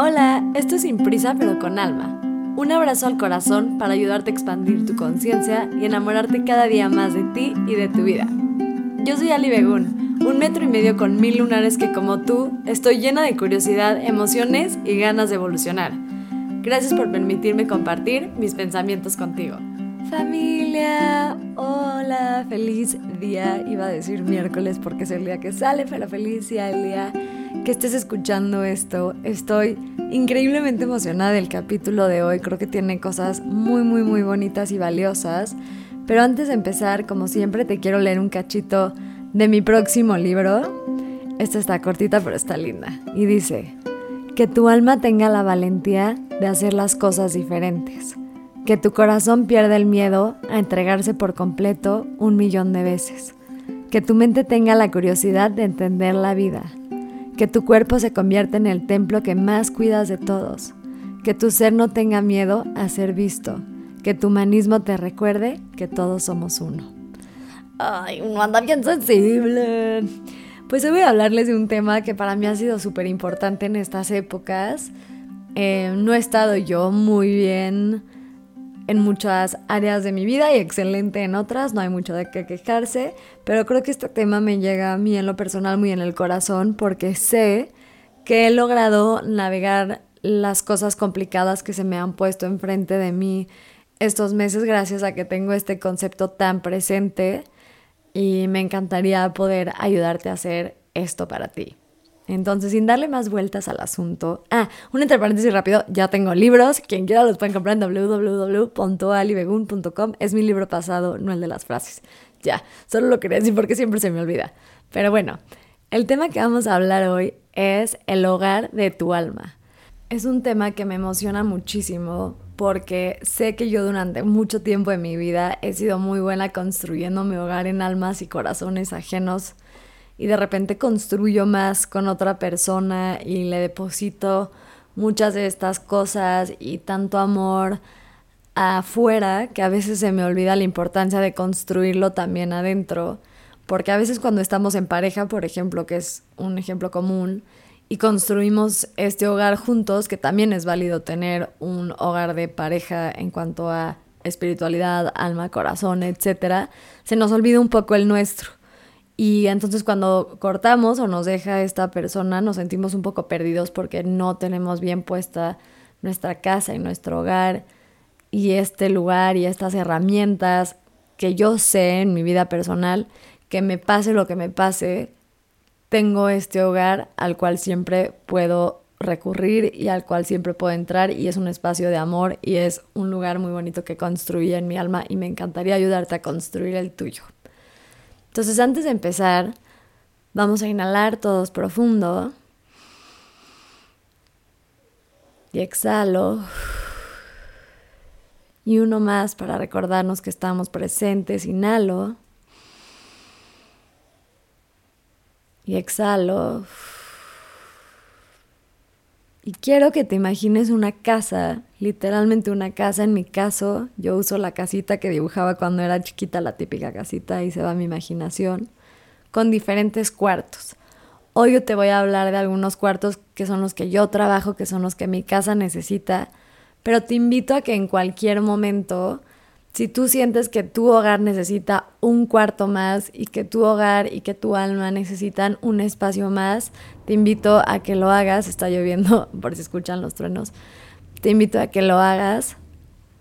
Hola, esto es Sin Prisa pero con Alma. Un abrazo al corazón para ayudarte a expandir tu conciencia y enamorarte cada día más de ti y de tu vida. Yo soy Ali Begun, un metro y medio con mil lunares que como tú estoy llena de curiosidad, emociones y ganas de evolucionar. Gracias por permitirme compartir mis pensamientos contigo. Familia, hola, feliz día. Iba a decir miércoles porque es el día que sale, pero feliz día el día que estés escuchando esto. Estoy increíblemente emocionada del capítulo de hoy. Creo que tiene cosas muy, muy, muy bonitas y valiosas. Pero antes de empezar, como siempre, te quiero leer un cachito de mi próximo libro. Esta está cortita, pero está linda. Y dice, que tu alma tenga la valentía de hacer las cosas diferentes que tu corazón pierda el miedo a entregarse por completo un millón de veces, que tu mente tenga la curiosidad de entender la vida, que tu cuerpo se convierta en el templo que más cuidas de todos, que tu ser no tenga miedo a ser visto, que tu humanismo te recuerde que todos somos uno. Ay, no anda bien sensible. Pues hoy voy a hablarles de un tema que para mí ha sido súper importante en estas épocas. Eh, no he estado yo muy bien en muchas áreas de mi vida y excelente en otras, no hay mucho de qué quejarse, pero creo que este tema me llega a mí en lo personal muy en el corazón porque sé que he logrado navegar las cosas complicadas que se me han puesto enfrente de mí estos meses gracias a que tengo este concepto tan presente y me encantaría poder ayudarte a hacer esto para ti. Entonces, sin darle más vueltas al asunto. Ah, un entre paréntesis rápido, ya tengo libros. Quien quiera los pueden comprar en www.alibegun.com. Es mi libro pasado, no el de las frases. Ya, solo lo quería decir porque siempre se me olvida. Pero bueno, el tema que vamos a hablar hoy es el hogar de tu alma. Es un tema que me emociona muchísimo porque sé que yo durante mucho tiempo de mi vida he sido muy buena construyendo mi hogar en almas y corazones ajenos y de repente construyo más con otra persona y le deposito muchas de estas cosas y tanto amor afuera que a veces se me olvida la importancia de construirlo también adentro. Porque a veces cuando estamos en pareja, por ejemplo, que es un ejemplo común, y construimos este hogar juntos, que también es válido tener un hogar de pareja en cuanto a espiritualidad, alma, corazón, etc., se nos olvida un poco el nuestro. Y entonces cuando cortamos o nos deja esta persona, nos sentimos un poco perdidos porque no tenemos bien puesta nuestra casa y nuestro hogar y este lugar y estas herramientas que yo sé en mi vida personal, que me pase lo que me pase, tengo este hogar al cual siempre puedo recurrir y al cual siempre puedo entrar y es un espacio de amor y es un lugar muy bonito que construí en mi alma y me encantaría ayudarte a construir el tuyo. Entonces antes de empezar, vamos a inhalar todos profundo. Y exhalo. Y uno más para recordarnos que estamos presentes. Inhalo. Y exhalo. Y quiero que te imagines una casa, literalmente una casa. En mi caso, yo uso la casita que dibujaba cuando era chiquita, la típica casita, y se va mi imaginación, con diferentes cuartos. Hoy yo te voy a hablar de algunos cuartos que son los que yo trabajo, que son los que mi casa necesita, pero te invito a que en cualquier momento si tú sientes que tu hogar necesita un cuarto más y que tu hogar y que tu alma necesitan un espacio más, te invito a que lo hagas. Está lloviendo, por si escuchan los truenos. Te invito a que lo hagas.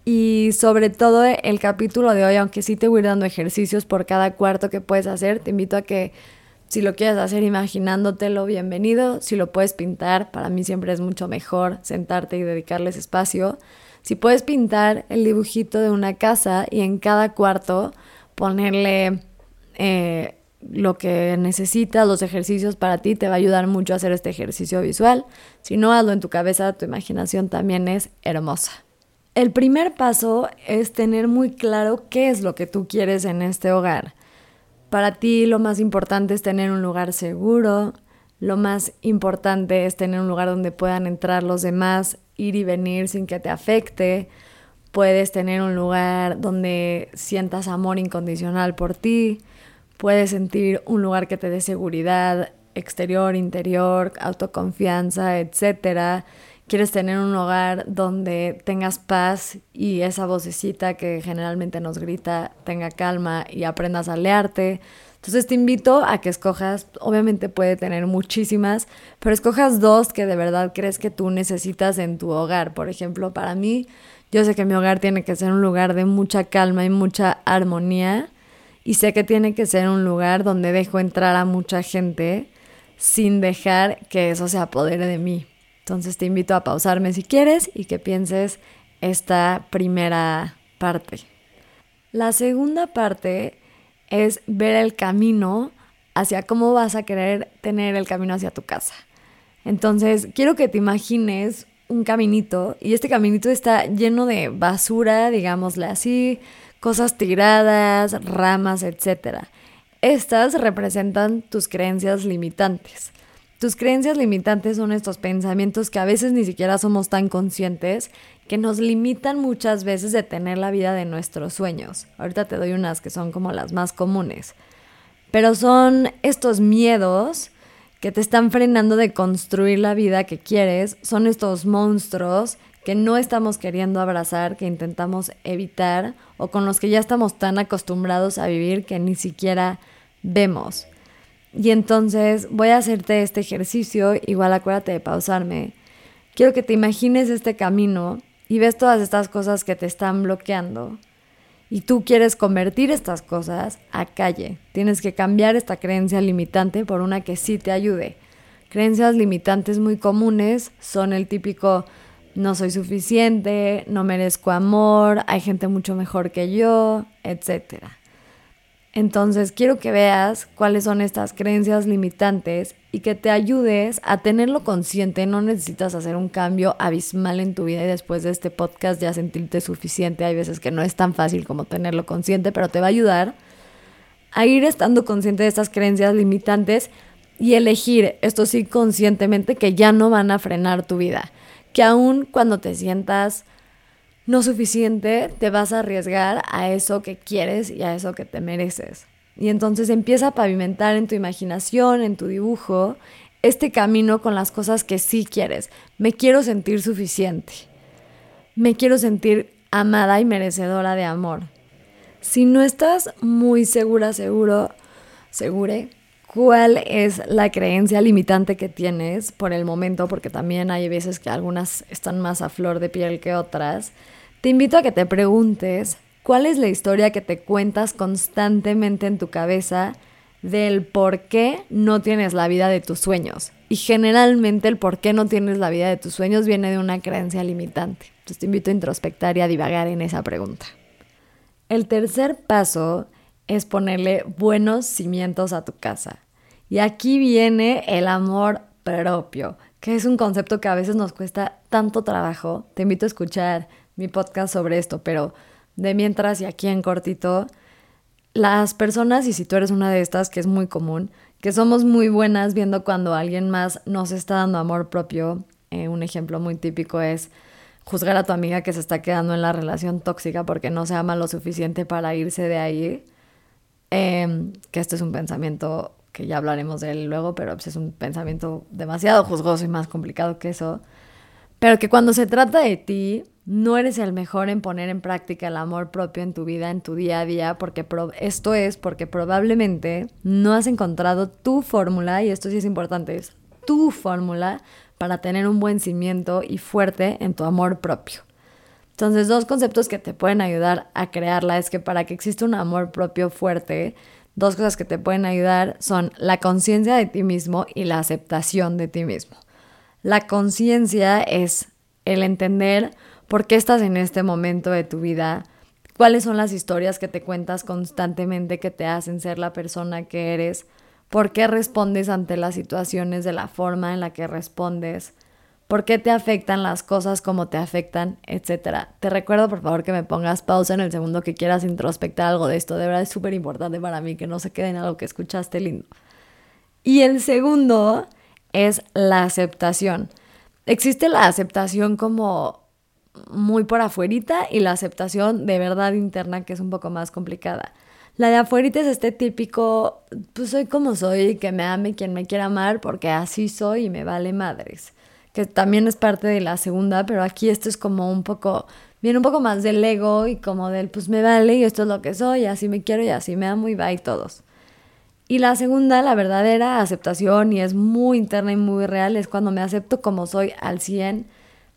Y sobre todo el capítulo de hoy, aunque sí te voy dando ejercicios por cada cuarto que puedes hacer, te invito a que si lo quieres hacer imaginándotelo, bienvenido. Si lo puedes pintar, para mí siempre es mucho mejor sentarte y dedicarles espacio. Si puedes pintar el dibujito de una casa y en cada cuarto ponerle eh, lo que necesitas, los ejercicios para ti, te va a ayudar mucho a hacer este ejercicio visual. Si no, hazlo en tu cabeza, tu imaginación también es hermosa. El primer paso es tener muy claro qué es lo que tú quieres en este hogar. Para ti lo más importante es tener un lugar seguro, lo más importante es tener un lugar donde puedan entrar los demás ir y venir sin que te afecte. Puedes tener un lugar donde sientas amor incondicional por ti. Puedes sentir un lugar que te dé seguridad exterior, interior, autoconfianza, etcétera, quieres tener un hogar donde tengas paz y esa vocecita que generalmente nos grita tenga calma y aprendas a leerte. Entonces te invito a que escojas, obviamente puede tener muchísimas, pero escojas dos que de verdad crees que tú necesitas en tu hogar. Por ejemplo, para mí, yo sé que mi hogar tiene que ser un lugar de mucha calma y mucha armonía y sé que tiene que ser un lugar donde dejo entrar a mucha gente sin dejar que eso se apodere de mí. Entonces te invito a pausarme si quieres y que pienses esta primera parte. La segunda parte es ver el camino hacia cómo vas a querer tener el camino hacia tu casa. Entonces, quiero que te imagines un caminito y este caminito está lleno de basura, digámosle así, cosas tiradas, ramas, etc. Estas representan tus creencias limitantes. Tus creencias limitantes son estos pensamientos que a veces ni siquiera somos tan conscientes, que nos limitan muchas veces de tener la vida de nuestros sueños. Ahorita te doy unas que son como las más comunes. Pero son estos miedos que te están frenando de construir la vida que quieres, son estos monstruos que no estamos queriendo abrazar, que intentamos evitar o con los que ya estamos tan acostumbrados a vivir que ni siquiera vemos. Y entonces voy a hacerte este ejercicio, igual acuérdate de pausarme. Quiero que te imagines este camino y ves todas estas cosas que te están bloqueando. Y tú quieres convertir estas cosas a calle. Tienes que cambiar esta creencia limitante por una que sí te ayude. Creencias limitantes muy comunes son el típico no soy suficiente, no merezco amor, hay gente mucho mejor que yo, etcétera. Entonces quiero que veas cuáles son estas creencias limitantes y que te ayudes a tenerlo consciente. No necesitas hacer un cambio abismal en tu vida y después de este podcast ya sentirte suficiente. Hay veces que no es tan fácil como tenerlo consciente, pero te va a ayudar a ir estando consciente de estas creencias limitantes y elegir, esto sí conscientemente, que ya no van a frenar tu vida. Que aún cuando te sientas no suficiente, te vas a arriesgar a eso que quieres y a eso que te mereces. Y entonces empieza a pavimentar en tu imaginación, en tu dibujo, este camino con las cosas que sí quieres. Me quiero sentir suficiente. Me quiero sentir amada y merecedora de amor. Si no estás muy segura, seguro, segure, cuál es la creencia limitante que tienes por el momento, porque también hay veces que algunas están más a flor de piel que otras, te invito a que te preguntes cuál es la historia que te cuentas constantemente en tu cabeza del por qué no tienes la vida de tus sueños. Y generalmente el por qué no tienes la vida de tus sueños viene de una creencia limitante. Entonces te invito a introspectar y a divagar en esa pregunta. El tercer paso es ponerle buenos cimientos a tu casa. Y aquí viene el amor propio, que es un concepto que a veces nos cuesta tanto trabajo. Te invito a escuchar mi podcast sobre esto, pero de mientras y aquí en cortito, las personas, y si tú eres una de estas, que es muy común, que somos muy buenas viendo cuando alguien más nos está dando amor propio. Eh, un ejemplo muy típico es juzgar a tu amiga que se está quedando en la relación tóxica porque no se ama lo suficiente para irse de ahí. Em, que este es un pensamiento que ya hablaremos de él luego, pero pues, es un pensamiento demasiado juzgoso y más complicado que eso. Pero que cuando se trata de ti, no eres el mejor en poner en práctica el amor propio en tu vida, en tu día a día, porque esto es porque probablemente no has encontrado tu fórmula, y esto sí es importante, es tu fórmula para tener un buen cimiento y fuerte en tu amor propio. Entonces, dos conceptos que te pueden ayudar a crearla es que para que exista un amor propio fuerte, dos cosas que te pueden ayudar son la conciencia de ti mismo y la aceptación de ti mismo. La conciencia es el entender ¿Por qué estás en este momento de tu vida? ¿Cuáles son las historias que te cuentas constantemente que te hacen ser la persona que eres? ¿Por qué respondes ante las situaciones de la forma en la que respondes? ¿Por qué te afectan las cosas como te afectan? Etcétera. Te recuerdo por favor que me pongas pausa en el segundo que quieras introspectar algo de esto. De verdad es súper importante para mí que no se quede en algo que escuchaste lindo. Y el segundo es la aceptación. Existe la aceptación como muy por afuerita y la aceptación de verdad interna que es un poco más complicada. La de afuerita es este típico, pues soy como soy, que me ame quien me quiera amar porque así soy y me vale madres. Que también es parte de la segunda, pero aquí esto es como un poco, viene un poco más del ego y como del, pues me vale y esto es lo que soy, así me quiero y así me amo y bye todos. Y la segunda, la verdadera aceptación, y es muy interna y muy real, es cuando me acepto como soy al 100,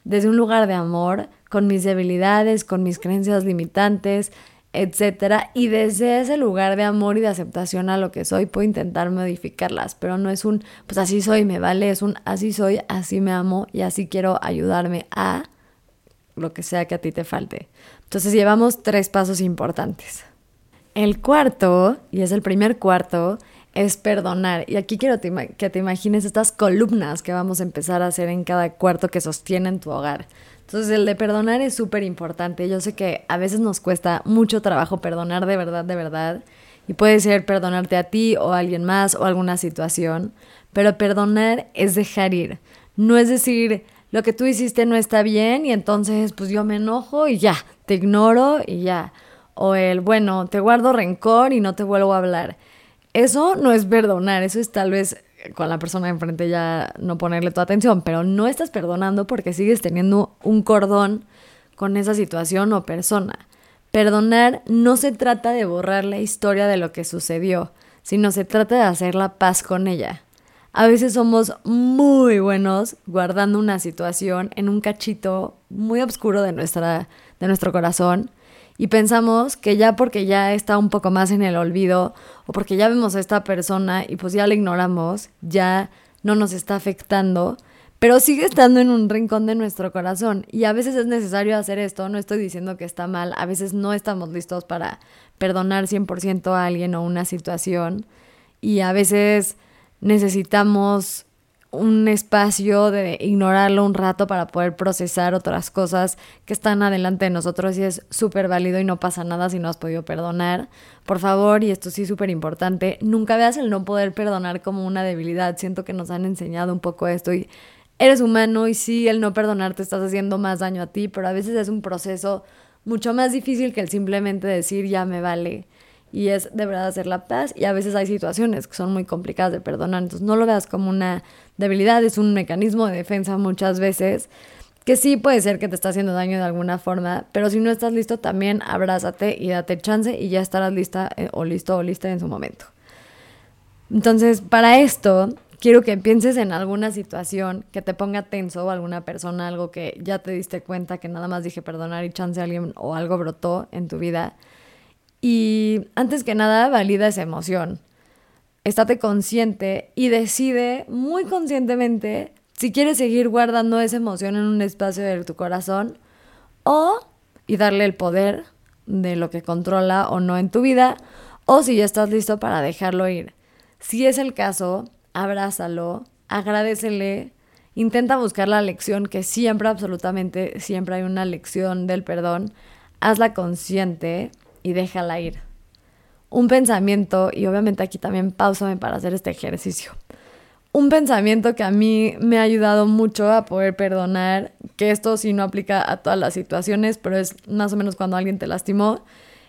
desde un lugar de amor, con mis debilidades, con mis creencias limitantes, etcétera, y desde ese lugar de amor y de aceptación a lo que soy, puedo intentar modificarlas, pero no es un, pues así soy, me vale, es un, así soy, así me amo y así quiero ayudarme a lo que sea que a ti te falte. Entonces llevamos tres pasos importantes. El cuarto, y es el primer cuarto, es perdonar. Y aquí quiero que te imagines estas columnas que vamos a empezar a hacer en cada cuarto que sostienen tu hogar. Entonces el de perdonar es súper importante. Yo sé que a veces nos cuesta mucho trabajo perdonar de verdad, de verdad. Y puede ser perdonarte a ti o a alguien más o alguna situación. Pero perdonar es dejar ir. No es decir, lo que tú hiciste no está bien y entonces pues yo me enojo y ya, te ignoro y ya o el, bueno, te guardo rencor y no te vuelvo a hablar. Eso no es perdonar, eso es tal vez con la persona de enfrente ya no ponerle tu atención, pero no estás perdonando porque sigues teniendo un cordón con esa situación o persona. Perdonar no se trata de borrar la historia de lo que sucedió, sino se trata de hacer la paz con ella. A veces somos muy buenos guardando una situación en un cachito muy oscuro de, nuestra, de nuestro corazón y pensamos que ya porque ya está un poco más en el olvido o porque ya vemos a esta persona y pues ya la ignoramos, ya no nos está afectando, pero sigue estando en un rincón de nuestro corazón. Y a veces es necesario hacer esto, no estoy diciendo que está mal, a veces no estamos listos para perdonar 100% a alguien o una situación y a veces necesitamos un espacio de ignorarlo un rato para poder procesar otras cosas que están adelante de nosotros y es súper válido y no pasa nada si no has podido perdonar. Por favor, y esto sí es súper importante, nunca veas el no poder perdonar como una debilidad. Siento que nos han enseñado un poco esto y eres humano y sí, el no perdonar te estás haciendo más daño a ti, pero a veces es un proceso mucho más difícil que el simplemente decir ya me vale y es de verdad hacer la paz y a veces hay situaciones que son muy complicadas de perdonar, entonces no lo veas como una debilidad, es un mecanismo de defensa muchas veces que sí puede ser que te está haciendo daño de alguna forma, pero si no estás listo también abrázate y date chance y ya estarás lista eh, o listo o lista en su momento. Entonces, para esto, quiero que pienses en alguna situación que te ponga tenso o alguna persona, algo que ya te diste cuenta que nada más dije perdonar y chance a alguien o algo brotó en tu vida y antes que nada, valida esa emoción. Estate consciente y decide muy conscientemente si quieres seguir guardando esa emoción en un espacio de tu corazón o y darle el poder de lo que controla o no en tu vida o si ya estás listo para dejarlo ir. Si es el caso, abrázalo, agradecele, intenta buscar la lección que siempre, absolutamente, siempre hay una lección del perdón. Hazla consciente y déjala ir. Un pensamiento, y obviamente aquí también pausame para hacer este ejercicio. Un pensamiento que a mí me ha ayudado mucho a poder perdonar, que esto sí no aplica a todas las situaciones, pero es más o menos cuando alguien te lastimó,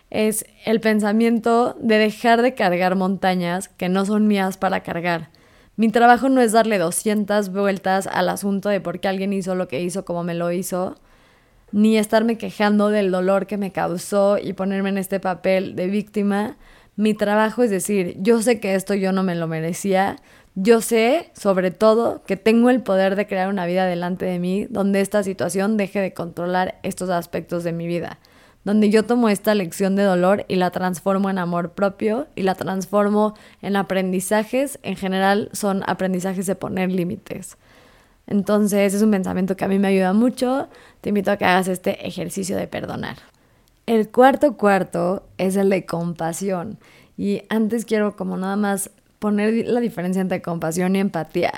es el pensamiento de dejar de cargar montañas que no son mías para cargar. Mi trabajo no es darle 200 vueltas al asunto de por qué alguien hizo lo que hizo como me lo hizo, ni estarme quejando del dolor que me causó y ponerme en este papel de víctima. Mi trabajo es decir, yo sé que esto yo no me lo merecía, yo sé, sobre todo, que tengo el poder de crear una vida delante de mí donde esta situación deje de controlar estos aspectos de mi vida, donde yo tomo esta lección de dolor y la transformo en amor propio y la transformo en aprendizajes, en general son aprendizajes de poner límites. Entonces es un pensamiento que a mí me ayuda mucho. Te invito a que hagas este ejercicio de perdonar. El cuarto cuarto es el de compasión. Y antes quiero como nada más poner la diferencia entre compasión y empatía.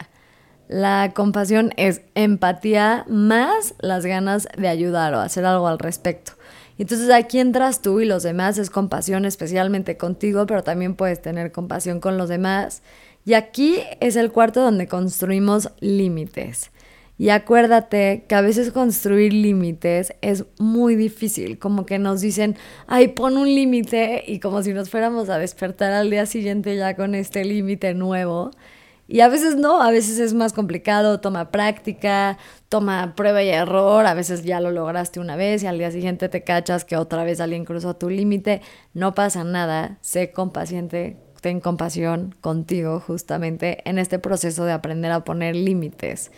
La compasión es empatía más las ganas de ayudar o hacer algo al respecto. Entonces aquí entras tú y los demás es compasión especialmente contigo, pero también puedes tener compasión con los demás y aquí es el cuarto donde construimos límites. Y acuérdate que a veces construir límites es muy difícil, como que nos dicen, ay, pon un límite y como si nos fuéramos a despertar al día siguiente ya con este límite nuevo. Y a veces no, a veces es más complicado, toma práctica, toma prueba y error, a veces ya lo lograste una vez y al día siguiente te cachas que otra vez alguien cruzó tu límite, no pasa nada, sé compaciente, ten compasión contigo justamente en este proceso de aprender a poner límites.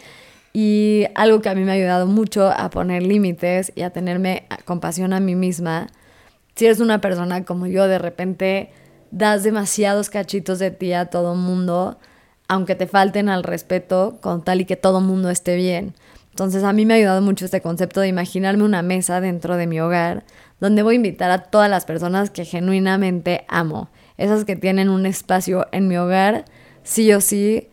Y algo que a mí me ha ayudado mucho a poner límites y a tenerme compasión a mí misma, si eres una persona como yo, de repente das demasiados cachitos de ti a todo mundo, aunque te falten al respeto, con tal y que todo mundo esté bien. Entonces a mí me ha ayudado mucho este concepto de imaginarme una mesa dentro de mi hogar donde voy a invitar a todas las personas que genuinamente amo, esas que tienen un espacio en mi hogar, sí o sí,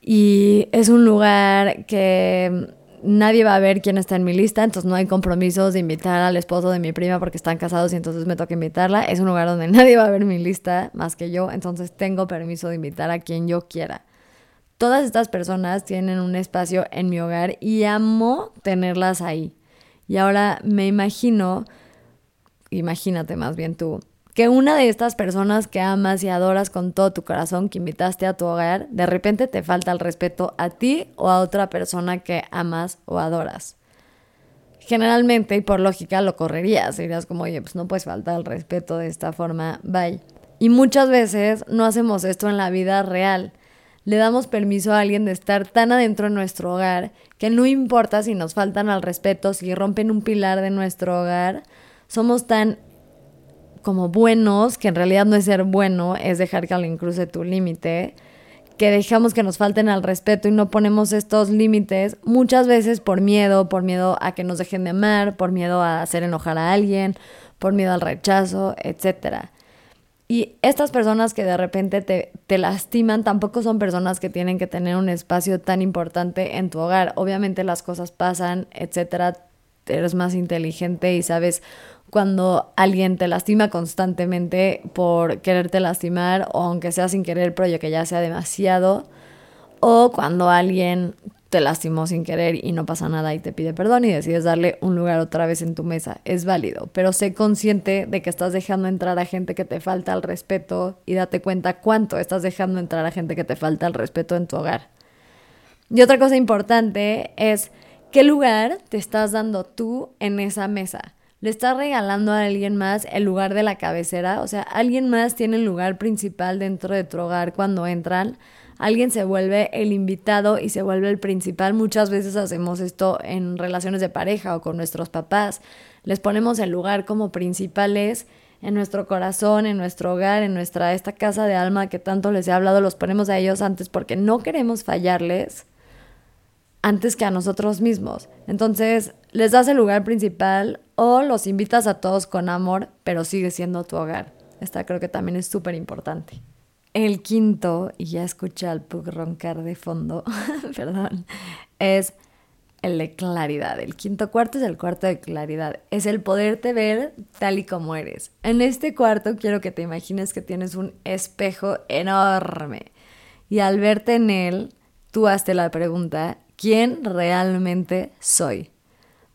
y es un lugar que nadie va a ver quién está en mi lista, entonces no hay compromisos de invitar al esposo de mi prima porque están casados y entonces me toca invitarla. Es un lugar donde nadie va a ver mi lista más que yo, entonces tengo permiso de invitar a quien yo quiera. Todas estas personas tienen un espacio en mi hogar y amo tenerlas ahí. Y ahora me imagino, imagínate más bien tú, que una de estas personas que amas y adoras con todo tu corazón, que invitaste a tu hogar, de repente te falta el respeto a ti o a otra persona que amas o adoras. Generalmente y por lógica lo correrías, dirías como, oye, pues no puedes faltar el respeto de esta forma, bye. Y muchas veces no hacemos esto en la vida real. Le damos permiso a alguien de estar tan adentro de nuestro hogar que no importa si nos faltan al respeto, si rompen un pilar de nuestro hogar, somos tan como buenos, que en realidad no es ser bueno, es dejar que alguien cruce tu límite, que dejamos que nos falten al respeto y no ponemos estos límites muchas veces por miedo, por miedo a que nos dejen de amar, por miedo a hacer enojar a alguien, por miedo al rechazo, etc. Y estas personas que de repente te, te lastiman tampoco son personas que tienen que tener un espacio tan importante en tu hogar. Obviamente las cosas pasan, etc. Eres más inteligente y sabes cuando alguien te lastima constantemente por quererte lastimar o aunque sea sin querer, pero que ya sea demasiado, o cuando alguien te lastimó sin querer y no pasa nada y te pide perdón y decides darle un lugar otra vez en tu mesa. Es válido, pero sé consciente de que estás dejando entrar a gente que te falta el respeto y date cuenta cuánto estás dejando entrar a gente que te falta el respeto en tu hogar. Y otra cosa importante es qué lugar te estás dando tú en esa mesa le estás regalando a alguien más el lugar de la cabecera, o sea, alguien más tiene el lugar principal dentro de tu hogar cuando entran, alguien se vuelve el invitado y se vuelve el principal. Muchas veces hacemos esto en relaciones de pareja o con nuestros papás, les ponemos el lugar como principales en nuestro corazón, en nuestro hogar, en nuestra esta casa de alma que tanto les he hablado, los ponemos a ellos antes porque no queremos fallarles antes que a nosotros mismos. Entonces, les das el lugar principal o los invitas a todos con amor, pero sigue siendo tu hogar. Esta creo que también es súper importante. El quinto, y ya escuché al pug roncar de fondo, perdón, es el de claridad. El quinto cuarto es el cuarto de claridad. Es el poderte ver tal y como eres. En este cuarto quiero que te imagines que tienes un espejo enorme. Y al verte en él, tú hazte la pregunta, quién realmente soy.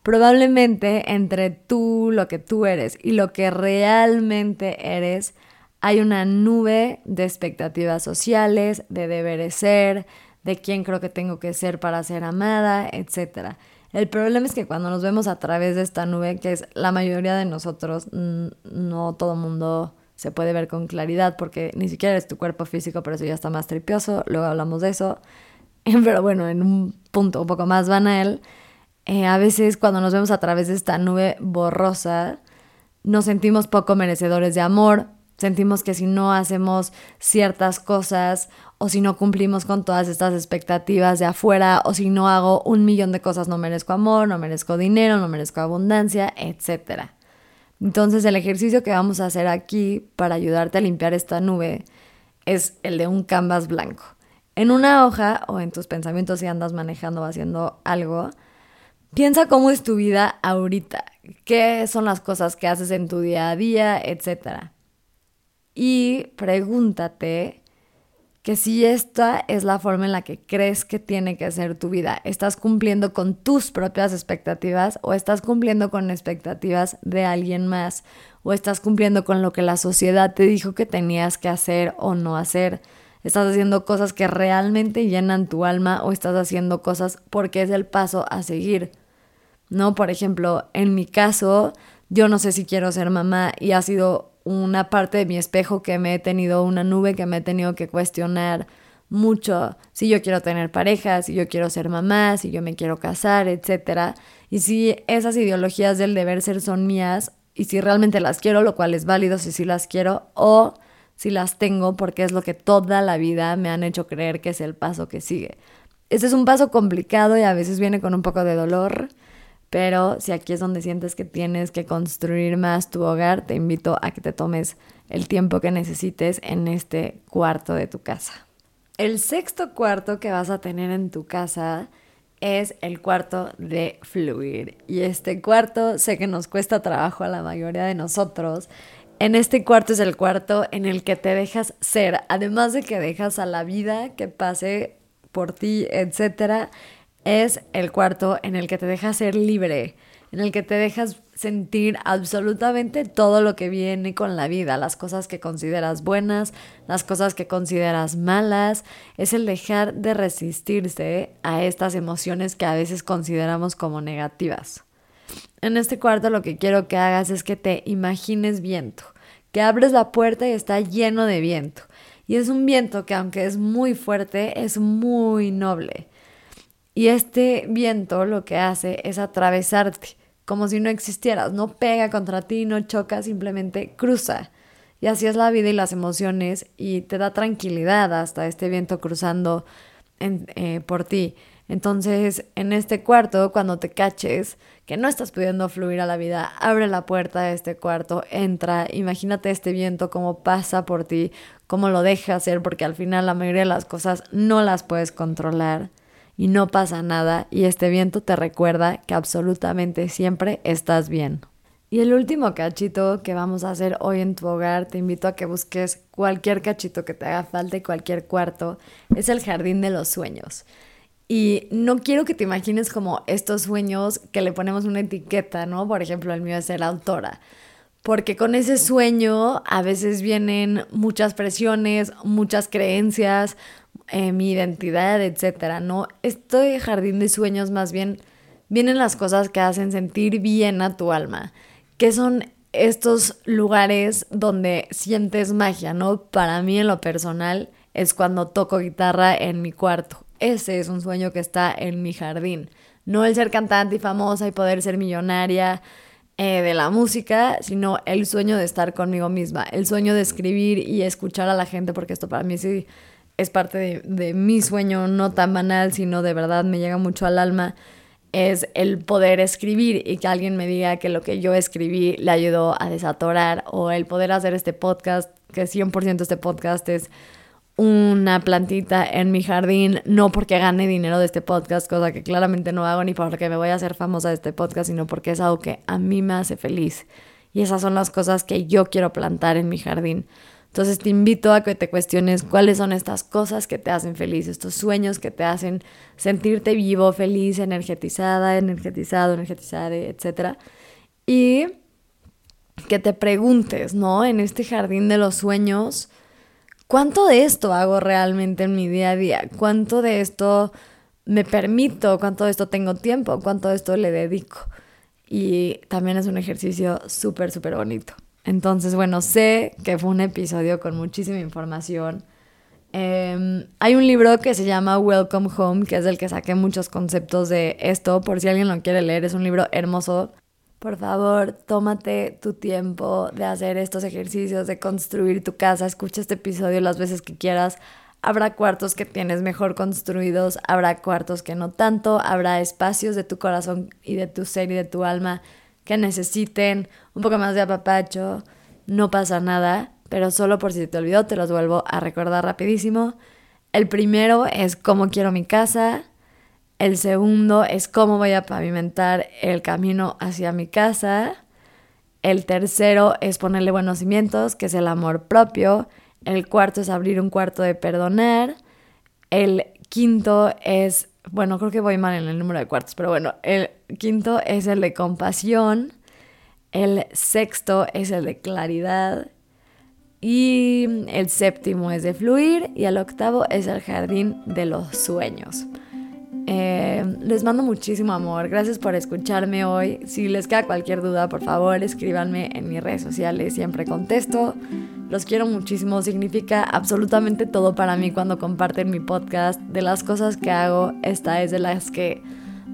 Probablemente entre tú, lo que tú eres y lo que realmente eres, hay una nube de expectativas sociales, de deberes ser, de quién creo que tengo que ser para ser amada, etc. El problema es que cuando nos vemos a través de esta nube, que es la mayoría de nosotros, no todo mundo se puede ver con claridad porque ni siquiera es tu cuerpo físico, pero eso ya está más tripioso, luego hablamos de eso. Pero bueno, en un punto un poco más banal, eh, a veces cuando nos vemos a través de esta nube borrosa, nos sentimos poco merecedores de amor, sentimos que si no hacemos ciertas cosas o si no cumplimos con todas estas expectativas de afuera o si no hago un millón de cosas no merezco amor, no merezco dinero, no merezco abundancia, etc. Entonces el ejercicio que vamos a hacer aquí para ayudarte a limpiar esta nube es el de un canvas blanco en una hoja o en tus pensamientos si andas manejando o haciendo algo, piensa cómo es tu vida ahorita, qué son las cosas que haces en tu día a día, etc. Y pregúntate que si esta es la forma en la que crees que tiene que ser tu vida, ¿estás cumpliendo con tus propias expectativas o estás cumpliendo con expectativas de alguien más o estás cumpliendo con lo que la sociedad te dijo que tenías que hacer o no hacer? Estás haciendo cosas que realmente llenan tu alma o estás haciendo cosas porque es el paso a seguir. ¿No? Por ejemplo, en mi caso, yo no sé si quiero ser mamá y ha sido una parte de mi espejo que me he tenido, una nube que me he tenido que cuestionar mucho si yo quiero tener pareja, si yo quiero ser mamá, si yo me quiero casar, etc. Y si esas ideologías del deber ser son mías y si realmente las quiero, lo cual es válido si sí las quiero, o si las tengo porque es lo que toda la vida me han hecho creer que es el paso que sigue. Este es un paso complicado y a veces viene con un poco de dolor, pero si aquí es donde sientes que tienes que construir más tu hogar, te invito a que te tomes el tiempo que necesites en este cuarto de tu casa. El sexto cuarto que vas a tener en tu casa es el cuarto de fluir. Y este cuarto sé que nos cuesta trabajo a la mayoría de nosotros. En este cuarto es el cuarto en el que te dejas ser, además de que dejas a la vida que pase por ti, etcétera, es el cuarto en el que te dejas ser libre, en el que te dejas sentir absolutamente todo lo que viene con la vida, las cosas que consideras buenas, las cosas que consideras malas, es el dejar de resistirse a estas emociones que a veces consideramos como negativas. En este cuarto lo que quiero que hagas es que te imagines viento, que abres la puerta y está lleno de viento. Y es un viento que aunque es muy fuerte, es muy noble. Y este viento lo que hace es atravesarte como si no existieras, no pega contra ti, no choca, simplemente cruza. Y así es la vida y las emociones y te da tranquilidad hasta este viento cruzando eh, por ti. Entonces, en este cuarto, cuando te caches que no estás pudiendo fluir a la vida, abre la puerta de este cuarto, entra, imagínate este viento, cómo pasa por ti, cómo lo deja hacer, porque al final la mayoría de las cosas no las puedes controlar y no pasa nada y este viento te recuerda que absolutamente siempre estás bien. Y el último cachito que vamos a hacer hoy en tu hogar, te invito a que busques cualquier cachito que te haga falta y cualquier cuarto, es el jardín de los sueños. Y no quiero que te imagines como estos sueños que le ponemos una etiqueta, ¿no? Por ejemplo, el mío es ser autora. Porque con ese sueño a veces vienen muchas presiones, muchas creencias, eh, mi identidad, etcétera, ¿no? Este jardín de sueños más bien vienen las cosas que hacen sentir bien a tu alma, que son estos lugares donde sientes magia, ¿no? Para mí en lo personal es cuando toco guitarra en mi cuarto. Ese es un sueño que está en mi jardín. No el ser cantante y famosa y poder ser millonaria eh, de la música, sino el sueño de estar conmigo misma, el sueño de escribir y escuchar a la gente, porque esto para mí sí es parte de, mi sueño, no tan banal, sino de verdad me llega mucho al alma, es el poder escribir y que alguien me diga que lo que yo escribí le ayudó a desatorar o el poder hacer este podcast, que 100% este podcast es una plantita en mi jardín, no porque gane dinero de este podcast, cosa que claramente no hago ni porque me voy a hacer famosa de este podcast, sino porque es algo que a mí me hace feliz. Y esas son las cosas que yo quiero plantar en mi jardín. Entonces te invito a que te cuestiones cuáles son estas cosas que te hacen feliz, estos sueños que te hacen sentirte vivo, feliz, energetizada, energetizado, energetizada, etc. Y que te preguntes, ¿no? En este jardín de los sueños, ¿cuánto de esto hago realmente en mi día a día? ¿Cuánto de esto me permito? ¿Cuánto de esto tengo tiempo? ¿Cuánto de esto le dedico? Y también es un ejercicio súper, súper bonito. Entonces, bueno, sé que fue un episodio con muchísima información. Em, hay un libro que se llama Welcome Home, que es del que saqué muchos conceptos de esto, por si alguien lo quiere leer, es un libro hermoso. Por favor, tómate tu tiempo de hacer estos ejercicios, de construir tu casa, escucha este episodio las veces que quieras. Habrá cuartos que tienes mejor construidos, habrá cuartos que no tanto, habrá espacios de tu corazón y de tu ser y de tu alma que necesiten un poco más de apapacho, no pasa nada, pero solo por si te olvidó te los vuelvo a recordar rapidísimo. El primero es cómo quiero mi casa, el segundo es cómo voy a pavimentar el camino hacia mi casa, el tercero es ponerle buenos cimientos, que es el amor propio, el cuarto es abrir un cuarto de perdonar, el quinto es bueno, creo que voy mal en el número de cuartos, pero bueno, el quinto es el de compasión, el sexto es el de claridad, Y el séptimo es de fluir. Y el octavo es el jardín de los sueños. Eh, les mando muchísimo amor. Gracias por escucharme hoy. Si les queda cualquier duda, por favor, escríbanme en mis redes sociales. Siempre contesto. Los quiero muchísimo. Significa absolutamente todo para mí cuando comparten mi podcast. De las cosas que hago, esta es de las que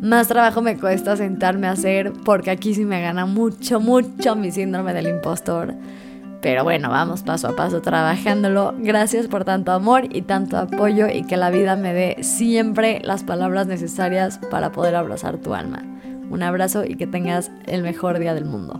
más trabajo me cuesta sentarme a hacer porque aquí sí me gana mucho, mucho mi síndrome del impostor. Pero bueno, vamos paso a paso trabajándolo. Gracias por tanto amor y tanto apoyo y que la vida me dé siempre las palabras necesarias para poder abrazar tu alma. Un abrazo y que tengas el mejor día del mundo.